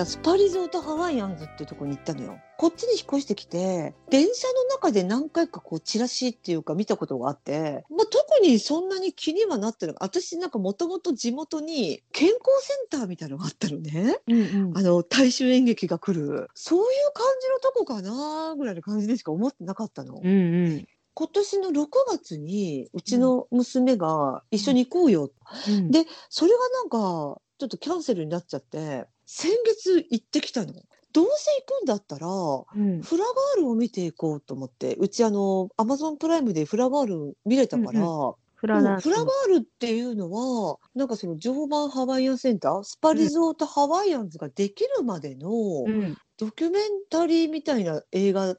間スパリゾートハワイアンズっていうところに行ったのよ。こっちに引っ越してきて電車の中で何回かこうチラシっていうか見たことがあって、まあ、特にそんなに気にはなってる私なんかもともと地元に健康センターみたいなのがあったのね。うんうんあの大衆演劇が来るそういう感じのとこかなぐらいの感じでしか思ってなかったの。うんうん今年の6月にうちの娘が一緒に行こうよ、うんでそれがなんかちょっとキャンセルになっちゃって先月行ってきたの。どうせ行くんだったらうん。フラガールを見ていこうと思ってうちあのアマゾンプライムでフラガール見れたから、うんフうんフラガールっていうのはなんかその常磐ハワイアンセンタースパリゾートハワイアンズができるまでのうん。ドキュメンタリーみたいな映画なんと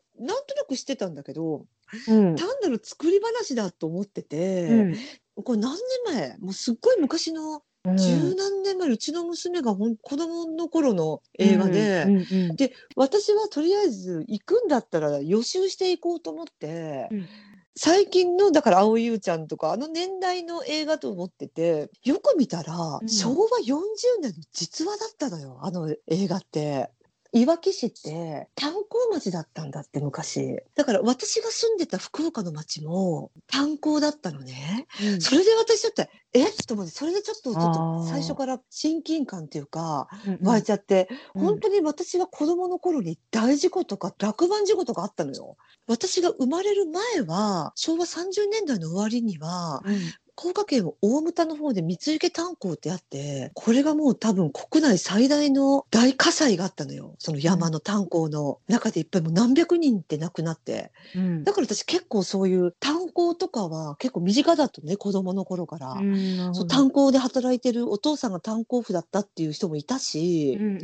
なくしてたんだけどうん。単なる作り話だと思ってて、うん。これ何年前？もうすっごい昔のうん十何年前、うちの娘が子供の頃の映画で、うんうんで私はとりあえず行くんだったら予習していこうと思って、うん。最近のだから蒼井優ちゃんとかあの年代の映画と思っててよく見たら、うん。昭和40年の実話だったのよあの映画って。いわき市って炭鉱町だったんだって昔。だから私が住んでた福岡の町も炭鉱だったのね。うん。それで私だってえ？っと思ってそれでちょっとちょっあとー。最初から親近感っていうかうん湧いちゃって、うん。本当に私が子供の頃に大事故とか落盤事故とかあったのよ。私が生まれる前は昭和30年代の終わりにはうん福岡県大牟田の方で三池炭鉱ってあってこれがもう多分国内最大の大火災があったのよ。その山の炭鉱の中でいっぱいもう何百人って亡くなって。うん。だから私結構そういう炭鉱とかは結構身近だったね子供の頃から。うんそう炭鉱で働いてるお父さんが炭鉱夫だったっていう人もいたし、うんうん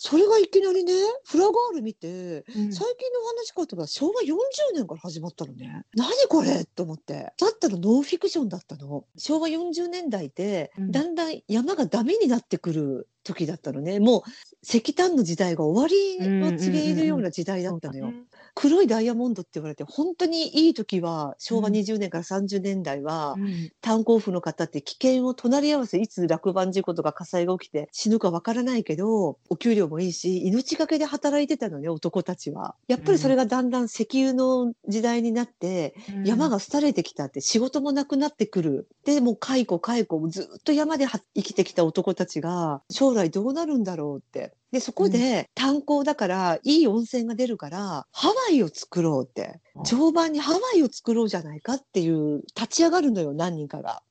それがいきなりねフラガール見てうん。最近のお話かとか昭和40年から始まったのね。何これと思って。だったらノンフィクションだったの。昭和40年代でうん。だんだん山がダメになってくる時だったのね。もう石炭の時代が終わりを告げるような時代だったのよ、黒いダイヤモンドって言われて本当にいい時は昭和うん。20年から30年代は、うん。炭鉱夫の方って危険を隣り合わせいつ落盤事故とか火災が起きて死ぬかわからないけどお給料もいいし命がけで働いてたのね男たちは。やっぱりそれがだんだん石油の時代になって、うん。山が廃れてきたって仕事もなくなってくる。でもう解雇解雇ずっと山では生きてきた男たちが将来どうなるんだろうって。でそこで炭鉱だからいい温泉が出るからハワイを作ろうってあ常磐にハワイを作ろうじゃないかっていう立ち上がるのよ何人かが。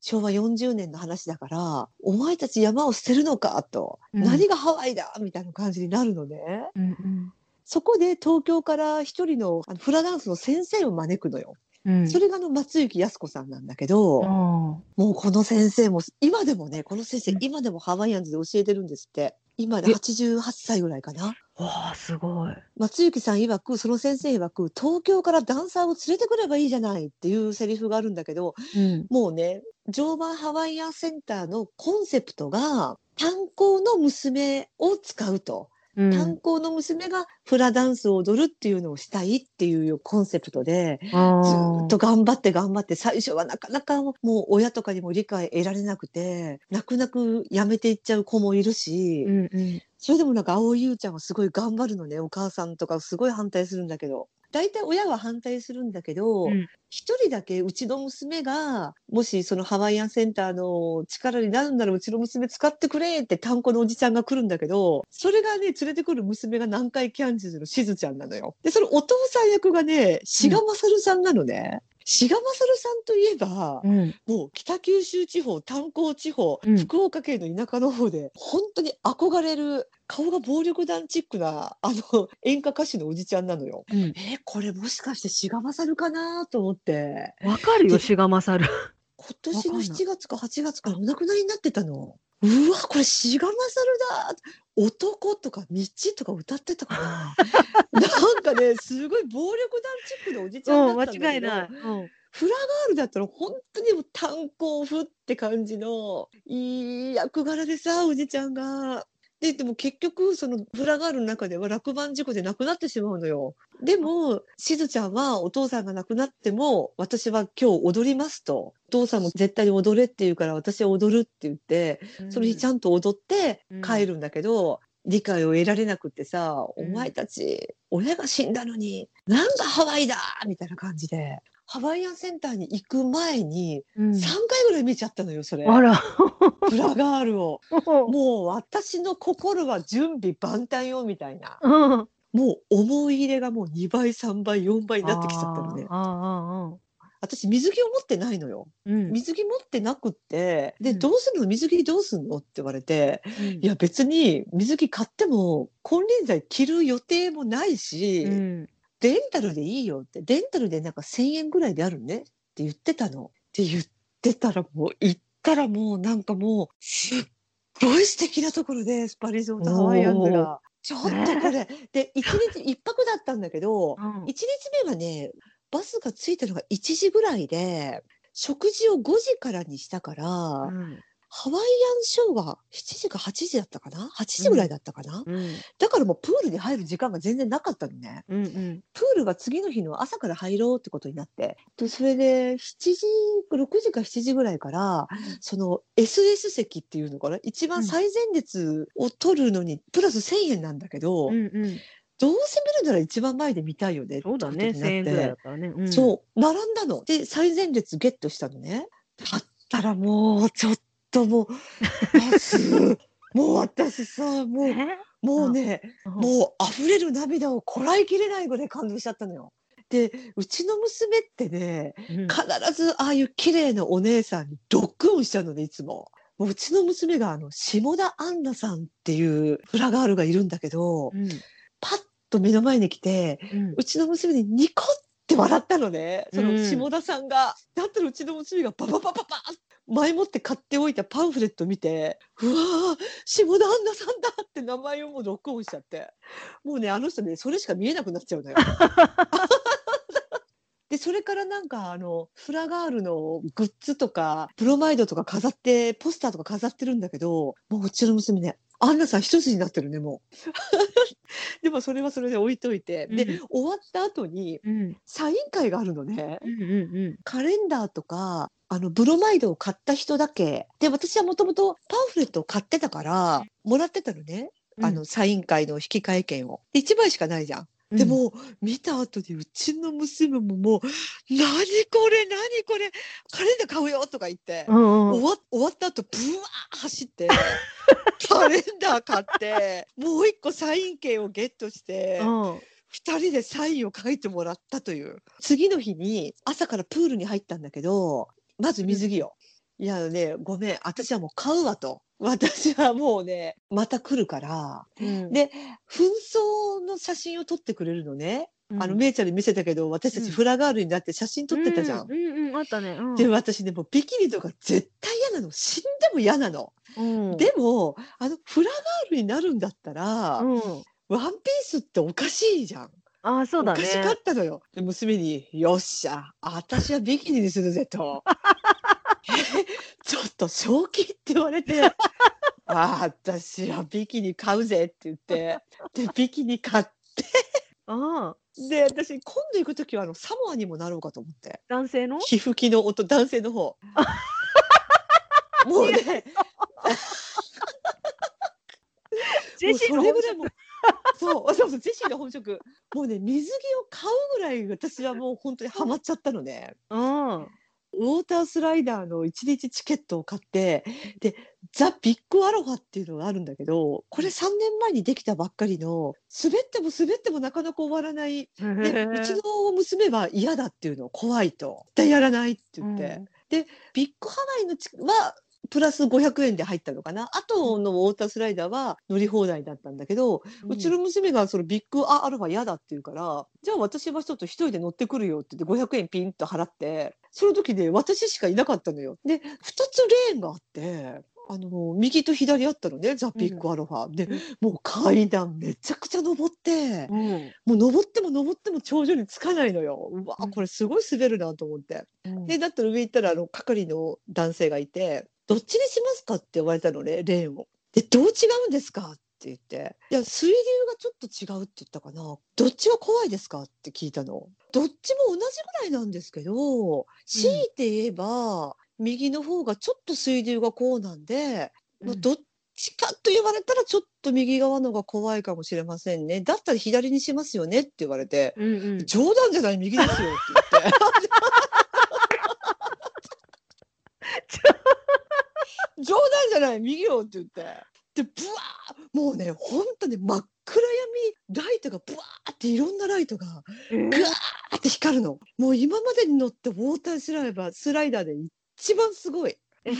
昭和40年の話だからお前たち山を捨てるのかと、うん何がハワイだみたいな感じになるのね。うんうんそこで東京から一人のフラダンスの先生を招くのよ。うん。それがあの松雪靖子さんなんだけど、あもうこの先生も今でもねこの先生、うん。今でもハワイアンズで教えてるんですって。今でえ。88歳ぐらいかな。ーわあすごい。松雪さん曰くその先生曰く東京からダンサーを連れてくればいいじゃないっていうセリフがあるんだけどうん。もうね常磐ハワイアンセンターのコンセプトが炭鉱の娘を使うと。うん。炭鉱の娘がフラダンスを踊るっていうのをしたいっていうコンセプトであずっと頑張って頑張って最初はなかなかもう親とかにも理解得られなくて泣く泣くやめていっちゃう子もいるし、うんうん。それでもなんか蒼井優ちゃんはすごい頑張るのね。お母さんとかすごい反対するんだけど大体親は反対するんだけどうん一、人だけうちの娘がもしそのハワイアンセンターの力になるならうちの娘使ってくれって炭鉱のおじちゃんが来るんだけどそれがね連れてくる娘が南海キャンディーズの？しずちゃんなのよ。でそのお父さん役がね志賀勝さんなのね。志賀勝さんといえば、うん。もう北九州地方炭鉱地方、うん。福岡県の田舎の方で本当に憧れる顔が暴力団チックなあの演歌歌手のおじちゃんなのよ。うん。えこれもしかして志賀勝かなと思って。わかるよ志賀勝今年のわかんない。7月か8月からお亡くなりになってたの。うわこれ志賀勝だ男とか道とか歌ってたかな？なんかねすごい暴力団チックなおじちゃんだったんだけど、間違いない。うん。フラガールだったら本当にもう炭鉱夫って感じのいい役柄でさおじちゃんが。ででも結局そのフラガールの中では落盤事故で亡くなってしまうのよ。でもしずちゃんはお父さんが亡くなっても私は今日踊りますと。お父さんも絶対に踊れって言うから私は踊るって言ってその日ちゃんと踊って帰るんだけど、理解を得られなくってさ、うんお前たち親が死んだのになんだハワイだみたいな感じでハワイアンセンターに行く前にうん。3回ぐらい見ちゃったのよそれ、あら。フラガールを。もう私の心は準備万端よみたいな。うん。もう思い入れがもう2倍3倍4倍になってきちゃったのね。私水着を持ってないのよ。ーうん。水着持ってなくってで、うん。どうするの？水着どうすんの？って言われてうん。いや別に水着買っても金輪際着る予定もないし、うん。レンタルでいいよってレンタルでなんか1,000円ぐらいであるねって言ってたの。って言ってたらもう行ったらもうなんかもうすっごい素敵なところでスパリゾートハワイアンズが。ちょっとこれ で一日一泊だったんだけどうん1日目はねバスが着いたのが1時ぐらいで食事を5時からにしたから、うんハワイアンショーが7時か8時だったかな？8時ぐらいだったかな、うん。だからもうプールに入る時間が全然なかったのね。うん。うん。プールが次の日の朝から入ろうってことになってとそれで7時6時か7時ぐらいからその SS 席っていうのかな？一番最前列を取るのにプラス1,000円なんだけど、うん。うん。どうせ見るなら一番前で見たいよねそうだね。ってことになって千円ぐらいだったらね。うんそう並んだので最前列ゲットしたのねだったらもうちょっともう もう私さもうえ？もうねうんもう溢れる涙をこらえきれないぐらい感動しちゃったのよ。でうちの娘ってねうん必ずああいう綺麗なお姉さんにロックオンしちゃうのねいつも。もううちの娘があの下田杏奈さんっていうフラガールがいるんだけどうんパッと目の前に来てうちの娘にニコって笑ったのねそうんの下田さんが。だったらうちの娘がパパパパパッ前もって買っておいたパンフレット見てうわー下田杏奈さんだって名前をもうロックオンしちゃってもうねあの人ねそれしか見えなくなっちゃうのよ。でそれからなんかあのフラガールのグッズとかプロマイドとか飾ってポスターとか飾ってるんだけどもううちの娘ねアンナさん一つになってるねもう。でもそれはそれで置いといて、でうん終わった後にうん。サイン会があるのね。うん。うん。カレンダーとかあのブロマイドを買った人だけで私はもともとパンフレットを買ってたからもらってたのね、うんあのサイン会の引換券をで1枚しかないじゃん。うんで、も見た後にうちの娘ももう「何これ何これカレンダー買うよ」とか言って、うんうん終わ終わった後ブワー走って カレンダー買ってもう一個サイン券をゲットして。うん。2人でサインを書いてもらったという次の日に朝からプールに入ったんだけどまず水着よ、いやねごめん私はもう買うわと 私はもうねまた来るからうんで紛争の写真を撮ってくれるのね、あのうんめいちゃんに見せたけど私たうんちフラガールになって写真撮ってたじゃん。うんうんうん、あったね。うんで私ねもうビキニとか絶対嫌なの死んでも嫌なの。うんでもあのフラガールになるんだったら、うん。ワンピースっておかしいじゃん。ああ、そうだね。おかしかったのよ。で娘に「よっしゃ私はビキニにするぜ」と「え ちょっと正気?」って言われて「ああ私はビキニ買うぜ」って言ってでビキニ買っああ、て私今度行く時はあのサモアにもなろうかと思って。男性の？皮膚機の音男性の方。もうね。ジェシーのもうそうそうそうそうジェシーの本職。もうね水着を買うぐらい私はもう本当にハマっちゃったのね。うん。ウォータースライダーの1日チケットを買ってでザ・ビッグアロハっていうのがあるんだけどこれ3年前にできたばっかりの滑っても滑ってもなかなか終わらないでうちの娘は嫌だっていうの怖いと。絶対やらないって言って、でビッグハワイのチはプラス500円で入ったのかな？あとのウォータースライダーは乗り放題だったんだけど、うちの娘がそのビッグアロハ嫌だって言うからじゃあ私はちょっと一人で乗ってくるよって言って500円ピンと払ってその時で私しかいなかったのよ。で2つレーンがあってあの右と左あったのねザ・ビッグアロハ、でうんもう階段めちゃくちゃ登ってうん。もう登っても登っても頂上につかないのよ。うわうんこれすごい滑るなと思って。うんでだったら上行ったらあの係の男性がいて「どっちにしますか?」って言われたのねレーンを。で「どう違うんですか?」って言って「いや水流がちょっと違う」って言ったかな「どっちが怖いですか?」って聞いたの。どっちも同じぐらいなんですけど強いて言えば、右の方がちょっと水流がこうなんで、まあうんどっちかと言われたらちょっと右側のが怖いかもしれませんね。だったら左にしますよねって言われて、うんうん。冗談じゃない右ですよって言って。じゃない右よって言って。で、ブワーもうね、ほんとね、真っ暗闇、ライトがブワーっていろんなライトがえーぐわーって光るの。もう今までに乗ってウォータースライダースライダーで一番すごい。え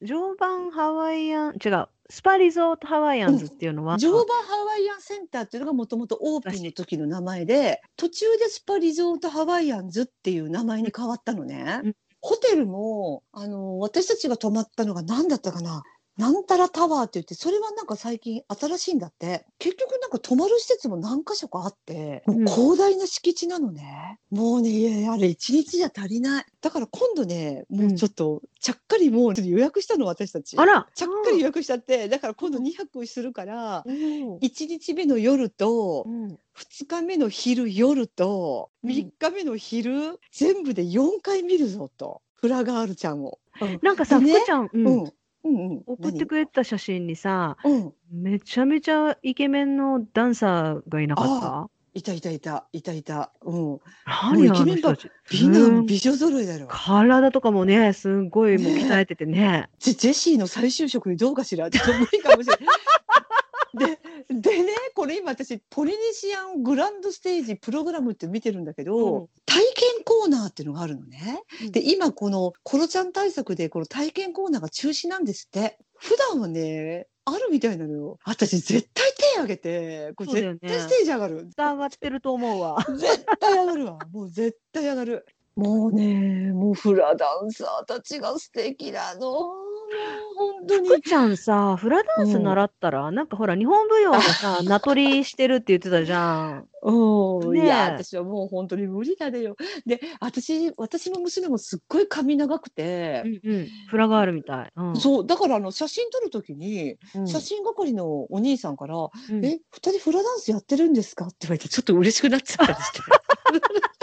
常磐ハワイアン、違う、スパリゾートハワイアンズっていうのは、常磐ハワイアンセンターっていうのがもともとオープンの時の名前で途中でスパリゾートハワイアンズっていう名前に変わったのね。うんホテルもあの私たちが泊まったのが何だったかな？なんたらタワーって言ってそれはなんか最近新しいんだって。結局なんか泊まる施設も何箇所かあってもう広大な敷地なのね、もうねいやあれ一日じゃ足りない。だから今度ねもうちょっとちゃっかりもう予約したの私たち。あら、ちゃっかり予約しちゃってだから今度2泊するからうん。1日目の夜とうん。2日目の昼夜とうん。3日目の昼、全部で4回見るぞと。フラガールちゃんを。なんかさ、でね福ちゃん、うん。うんうんうん、送ってくれた写真にさ、何？うん、めちゃめちゃイケメンのダンサーがいなかった？いたいたいたいたいた。うん、何あもうイケメンばの人たち。美うん男美女揃いだろ。体とかもね、すごいもうね鍛えててね。ジェジェシーの再就職にどうかしら？ちょっと無理かもしれない。ででねこれ今私ポリネシアングランドステージプログラムって見てるんだけど、うん体験コーナーっていうのがあるのね。うんで今このコロちゃん対策でこの体験コーナーが中止なんですって。普段はねあるみたいなのよ。私絶対手挙げてこれ絶対ステージ上がる。上がってると思うわ。絶対上がるわ。もう絶対上がる。もうね、もうフラダンサーたちが素敵なの。本当に。福ちゃんさ、フラダンス習ったら、なんかほら、日本舞踊でさ、名取りしてるって言ってたじゃん。うん、ねえいや、私はもう本当に無理だねよ。で、私、私の娘もすっごい髪長くてう、んうん。フラガールみたい。うん。そう、だからあの写真撮るときに、うん写真係のお兄さんから、うんえ、二人フラダンスやってるんですか？って言われて、ちょっと嬉しくなっちゃったりして。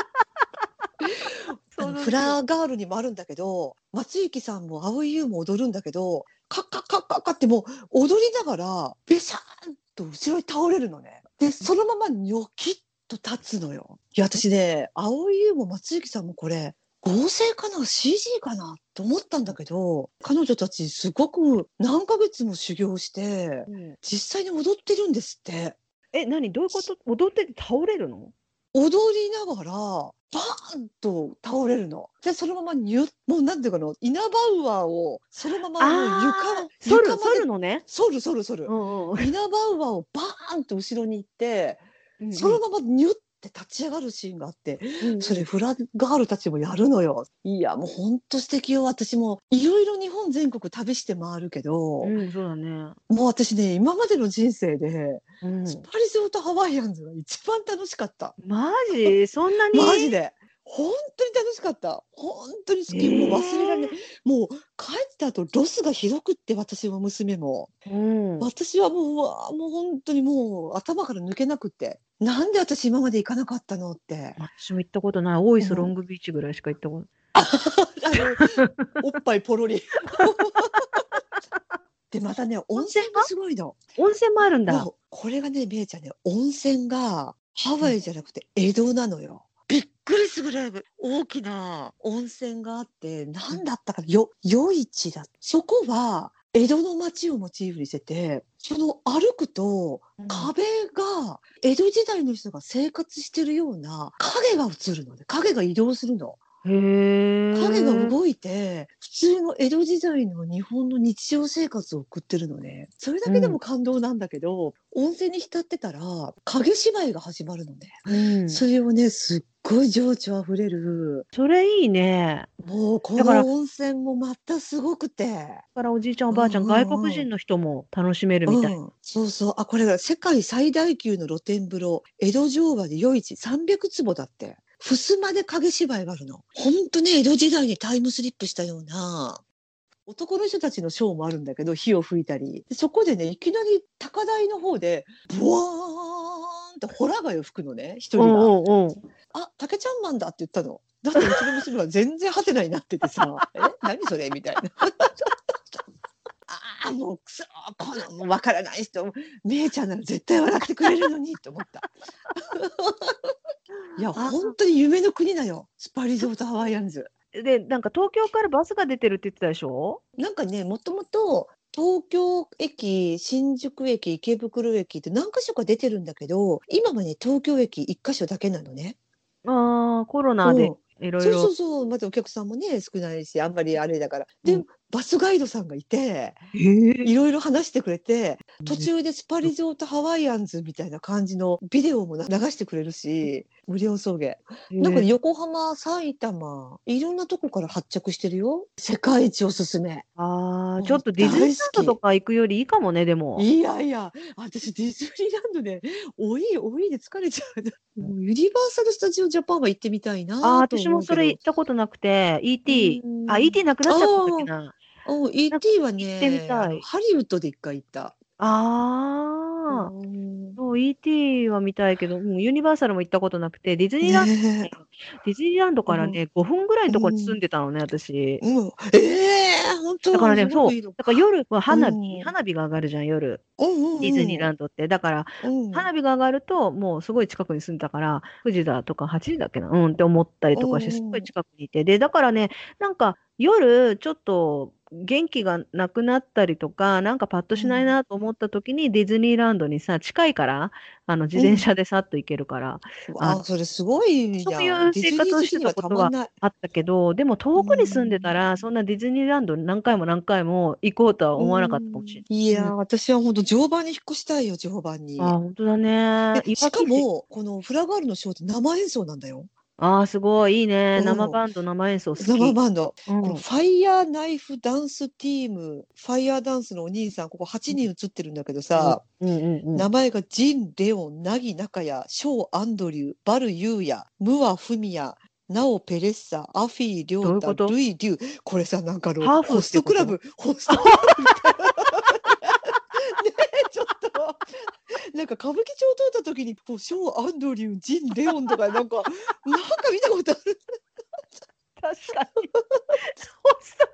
フラガールにもあるんだけど松雪さんも蒼井優も踊るんだけどカッカッカッカッカッってもう踊りながらベシャーンと後ろに倒れるのね。でそのままニョキッと立つのよ。いや私ね蒼井優も松雪さんもこれ合成かな？CG かな？と思ったんだけど彼女たちすごく何ヶ月も修行してうん。実際に踊ってるんですって。え、何？どういうこと？踊ってて倒れるの？踊りながらバーンと倒れるの。でそのままニュッもうなんていうかなイナバウアーをそのままもう床床まで反るのね？反る反る反る。んうんイナバウアーをバーンと後ろに行って、うん。そのままニュッて立ち上がるシーンがあって、うんそれフラガールたちもやるのよ。いやもうほんと素敵よ私もいろいろ日本全国旅して回るけど、うん、そうだね。もう私ね今までの人生で、うんスパリゾートハワイアンズが一番楽しかった。マジ？そんなに？マジで。本当に楽しかった。本当に好き。もう忘れられない。もう帰った後ロスがひどくって私も娘も。うん。私はもううわもう本当にもう頭から抜けなくって。なんで私今まで行かなかったのって。私も行ったことない。大磯ロングビーチぐらいしか行ったことあのおっぱいポロリ。でまたね温泉がすごいの。温泉もあるんだ。これがねめいちゃんね温泉がハワイじゃなくて江戸なのよ。びっくりするぐらい大きな温泉があって何だったかなよ夜市だそこは江戸の町をモチーフにしててその歩くと壁が江戸時代の人が生活してるような影が映るので影が移動するの。影が動いて普通の江戸時代の日本の日常生活を送ってるのね。それだけでも感動なんだけど、温泉に浸ってたら影芝居が始まるのね、うん。それをねすっごい情緒あふれる。それいいね。もうこの温泉もまたすごくて。だからおじいちゃんおばあちゃん、うんうんうん。外国人の人も楽しめるみたい。うん、そうそう。あこれが世界最大級の露天風呂江戸城和で夜市300坪だって襖で影芝居があるのほんとね江戸時代にタイムスリップしたような男の人たちのショーもあるんだけど火を吹いたりでそこでねいきなり高台の方でブワーンってホラ貝を吹くのね一人が。うんうんうん。あ、竹ちゃんマンだって言ったの。だってうちの娘は全然ハテナになっててさ、え、何それ？みたいな。ああ、もうくそこのもう分からない人めいちゃんなら絶対笑ってくれるのにと思った。いやあ本当に夢の国だよスパリゾートハワイアンズ。で、なんか東京からバスが出てるって言ってたでしょ？なんかねもともと東京駅新宿駅池袋駅って何箇所か出てるんだけど今はね東京駅1箇所だけなのね。ああ、コロナでいろいろ。そうそうまたお客さんもね少ないしあんまりあれだから。で、うんバスガイドさんがいてえ。ーいろいろ話してくれて途中でスパリゾートハワイアンズみたいな感じのビデオもな流してくれるし無料送迎。なんかね横浜埼玉いろんなとこから発着してるよ。世界一おすすめ。ああ、うんちょっとディズニーランドとか行くよりいいかもね、でも。いやいや私ディズニーランドでおいおいで疲れちゃう。もうユニバーサル・スタジオ・ジャパンは行ってみたいなああ、と私もそれ行ったことなくて、ET う、ん。あ、ET なくなっちゃったんだっけな。うん ET はねハリウッドで一回行った。ああ、うん。そう ET は見たいけど、うんユニバーサルも行ったことなくて、ディズニーランド、ねディズニーランドからね、5分ぐらいのところに住んでたのね、私。うん、ええ本当？だからね、そう、だから夜は花火、うん。花火が上がるじゃん、夜。うんうんうん。ディズニーランドって。だから、うん。花火が上がると、もうすごい近くに住んでたから、9時だとか8時だっけな、うんって思ったりとかして、うんすごい近くにいて。で、だからね、なんか夜、ちょっと元気がなくなったりとか、なんかパッとしないなと思った時に、ディズニーランドにさ、近いから、あの、自転車でさっと行けるから、あ、それすごいじゃん。そういう生活をしてたことはあったけど、でも遠くに住んでたら、そんなディズニーランドに何回も何回も行こうとは思わなかったかもしれない。いやー、私は本当常磐に引っ越したいよ、常磐に。あ、本当だね。でしかも、このフラガールのショーって生演奏なんだよ。ああ、すごい、いいね。うん生バンド、生演奏好き。生バンド。うんこのファイヤーナイフダンスティーム、ファイヤーダンスのお兄さん、ここ8人映ってるんだけどさ、うんうんうん。名前がジン・レオン、ナギ・ナカヤ、ショー・アンドリュー、バル・ユーヤ、ムア・フミヤ、ナオ・ペレッサ、アフィー・リョータ、どういうこと？ルイ・デュー。これさ、なんかあのハーフってことホストクラブ、ホストクラブみたいな。ねえ、ちょっと。なんか歌舞伎町通った時に、こうショー・アンドリュー、ジン・レオンとか、なんか、なんか見たことある。確かに。ホストク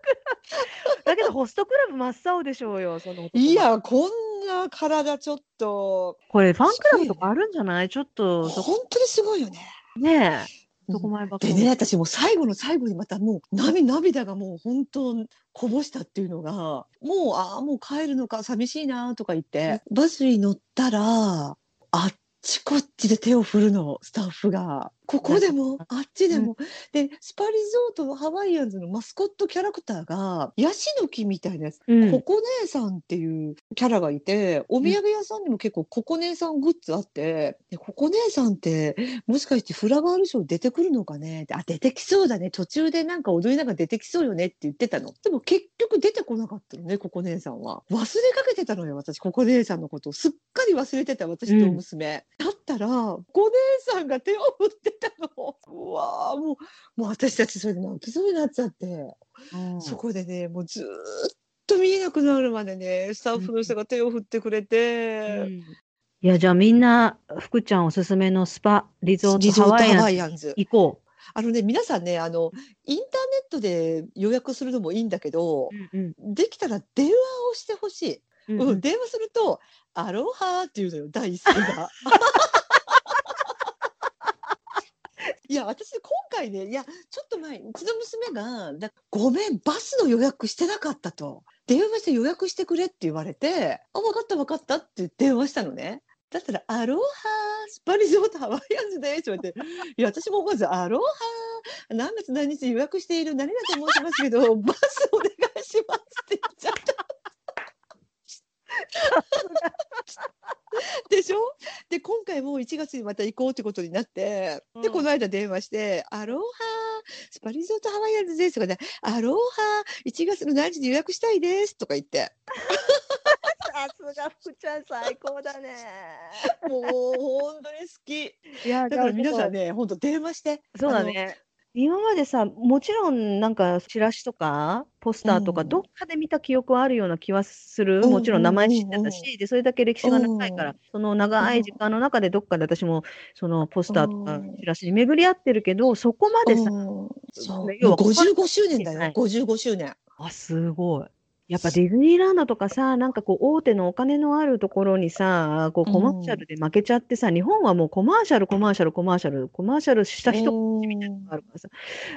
ラブ。だけど、ホストクラブ真っ青でしょうよ、その男いや、こんな体ちょっと、これ、ファンクラブとかあるんじゃない？ちょっと、そ本当にすごいよね。ねえ。そこ前ばっかり。でね、私もう最後の最後にまたもう涙涙がもう本当こぼしたっていうのが、もう、ああ、もう帰るのか寂しいなとか言って、バスに乗ったら、あっちこっちで手を振るの、スタッフが。ここでも、あっちでも？で、スパリゾートのハワイアンズのマスコットキャラクターが、ヤシの木みたいなやつ。うんココ姉さんっていうキャラがいて、お土産屋さんにも結構ココ姉さんグッズあって、でココ姉さんってもしかしてフラガールショー出てくるのかね？ってあ、出てきそうだね。途中でなんか踊りながら出てきそうよねって言ってたの。でも結局出てこなかったのね、ココ姉さんは。忘れかけてたのよ、私、ココ姉さんのことを。すっかり忘れてた、私とお娘。だったら、ココ姉さんが手を振ってたの。うわーもう、もう私たちそれで泣きそうになっちゃって。うんそこでね、もうずーっと見えなくなるまでね、スタッフの人が手を振ってくれて、うんいや、じゃあみんな、福ちゃんおすすめのスパ、リゾートハハワイアンズ。行こあのね、皆さんね、あの、インターネットで予約するのもいいんだけどう。、うんできたら電話をしてほしい。うんうん、電話すると、アロハーっていうのよ、第一声が。いや、私、今回ね、いや、ちょっと前、うちの娘が、だごめん、バスの予約してなかったと。電話して予約してくれって言われて、あ、分かった分かったって電話したのね。だったら、アロハー、スパリゾートハワイアンズですって言われて、いや、私も思わず、アロハー、何月何日予約している何々と申しますけど、バスお願いしますって言っちゃった。でしょ？で今回も1月にまた行こうってことになって、でうんこの間電話して「アロハスパリゾートハワイアンズです」とかで「アロハ1月の何時に予約したいです」とか言って さすが福ちゃん最高だね。もう本当に好きいや、だから皆さんね。ね本当電話してそうだね。今までさ、もちろんなんかチラシとかポスターとかうん。どっかで見た記憶はあるような気はする。うんもちろん名前知ってうんうんたし、で、それだけ歴史が長いから、その長い時間の中でどっかで私もそのポスターとかうん。チラシに巡り合ってるけど、そこまでさ、うん。そう。ね要はもう55周年だよ。はい。55周年。あ、すごい。やっぱディズニーランドとかさ、なんかこう大手のお金のあるところにさ、こうコマーシャルで負けちゃってさ、日本はもうコマーシャル、コマーシャル、コマーシャル、コマーシャルした人みたいなのがあるからさ。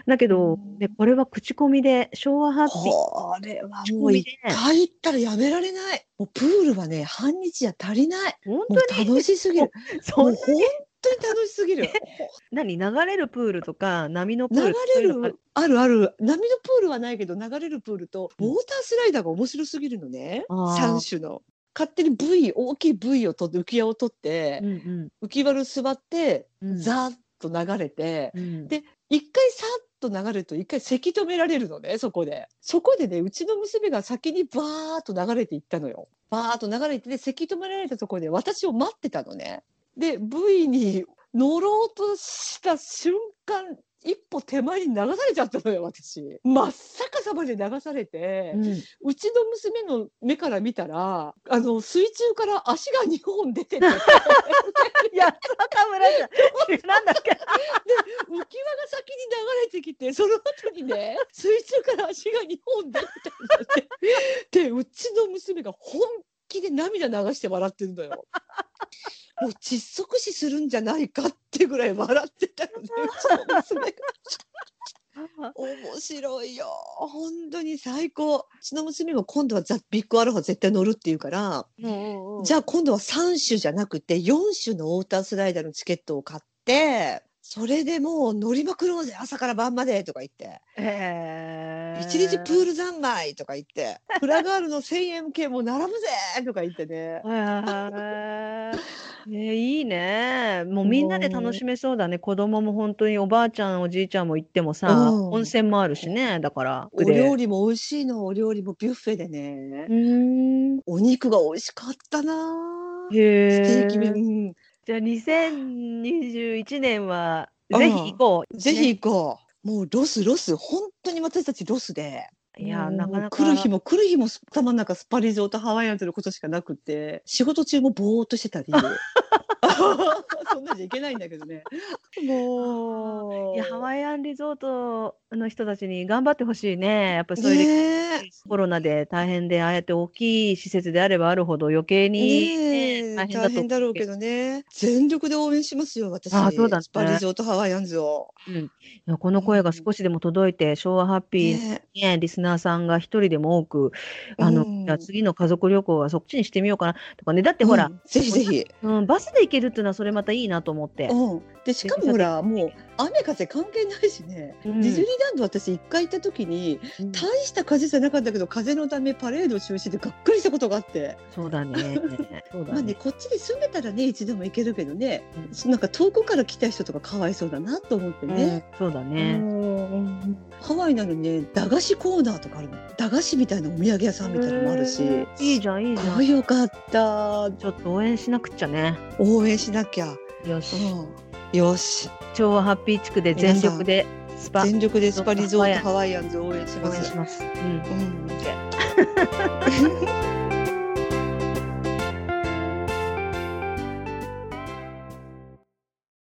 だけど、ね、これは口コミで、昭和ハッピー。これはもう一回行ったらやめられない。もうプールはね、半日じゃ足りない。本当に？楽しすぎる。そう本当に楽しすぎる。何？流れるプールとか、波のプー流ルれそういうのる、あるある。波のプールはないけど、流れるプールと、ウォータースライダーが面白すぎるのね。あー三種の。勝手に部位、大きい部位を取って、浮き輪を取ってう、ん浮き輪に座って、うんうん。ザーッと流れて、うんで一回さっと流れると一回せき止められるのねそこでそこでねうちの娘が先にバーッと流れていったのよバーッと流れてでせき止められたところで私を待ってたのねで V に乗ろうとした瞬間一歩手前に流されちゃったのよ私。真っ逆さまで流されて、うん。うちの娘の目から見たらあの水中から足が2本出てて。っけ？浮き輪が先に流れてきてその後にね水中から足が2本出てたんだって。でうちの娘が本気で涙流して笑ってるのよ。もう窒息死するんじゃないかってぐらい笑ってたよねうちの娘が。面白いよ本当に最高うちの娘も今度はザ・ビッグアロハ絶対乗るって言うからじゃゃあ今度は3種じゃなくて4種のウォータースライダーのチケットを買ってそれでもう乗りまくろうぜ朝から晩までとか言ってえ一日プール三昧とか言ってフラガールの1000円券も並ぶぜとか言ってねへーねいいね。もうみんなで楽しめそうだね。子供も本当におばあちゃん、おじいちゃんも行ってもさ、うん温泉もあるしね。だから。お料理も美味しいのお料理もビュッフェでねうーん。お肉が美味しかったなへえ。ステーキ麺、うんじゃあ2021年はうんぜひ行こう。ぜひ行こう。もうロスロス本当に私たちロスで。いや、なかなか。来る日も来る日も頭の中スパリゾートハワイアンズのことしかなくって。仕事中もぼーっとしてたり そんなんじゃいけないんだけどね。もう。いや、ハワイアンリゾートの人たちに頑張ってほしいね。やっぱそういう歴ねえ。コロナで大変で、ああやって大きい施設であればあるほど余計に、ねえ大変だ大と変だろうけどね。全力で応援しますよ私。あそうだね。リゾートハワイアンズを、うん、この声が少しでも届いて、昭和ハッピーねね、リスナーさんが一人でも多く、あの、うん。次の家族旅行はそっちにしてみようかなとかね。だってほら、うん。ぜひぜひ、うん、バスで行けるっていうのはそれまたいいなと思って。うん、でしかもほらもう雨風関係ないしね、うんディズニーランド私一回行った時にうん大した風じゃなかったけど風のためパレード中止でがっかりしたことがあってそうだね。そうだまあねね。こっちに住んでたらねいつでも行けるけどねうんなんか遠くから来た人とかかわいそうだなと思ってうんね。そうだうね。んハワイなのにね駄菓子コーナーとかあるの駄菓子みたいなお土産屋さんみたいなのもあるしいいじゃん、いいじすゃん。ごいよかったちょっと応援しなくっちゃね。応援しなきゃ、よし。うん、よし昭和ハッピー地区で全力でスパ全力でスパリゾートハワイアンズ応援し応ます援します。うん。うん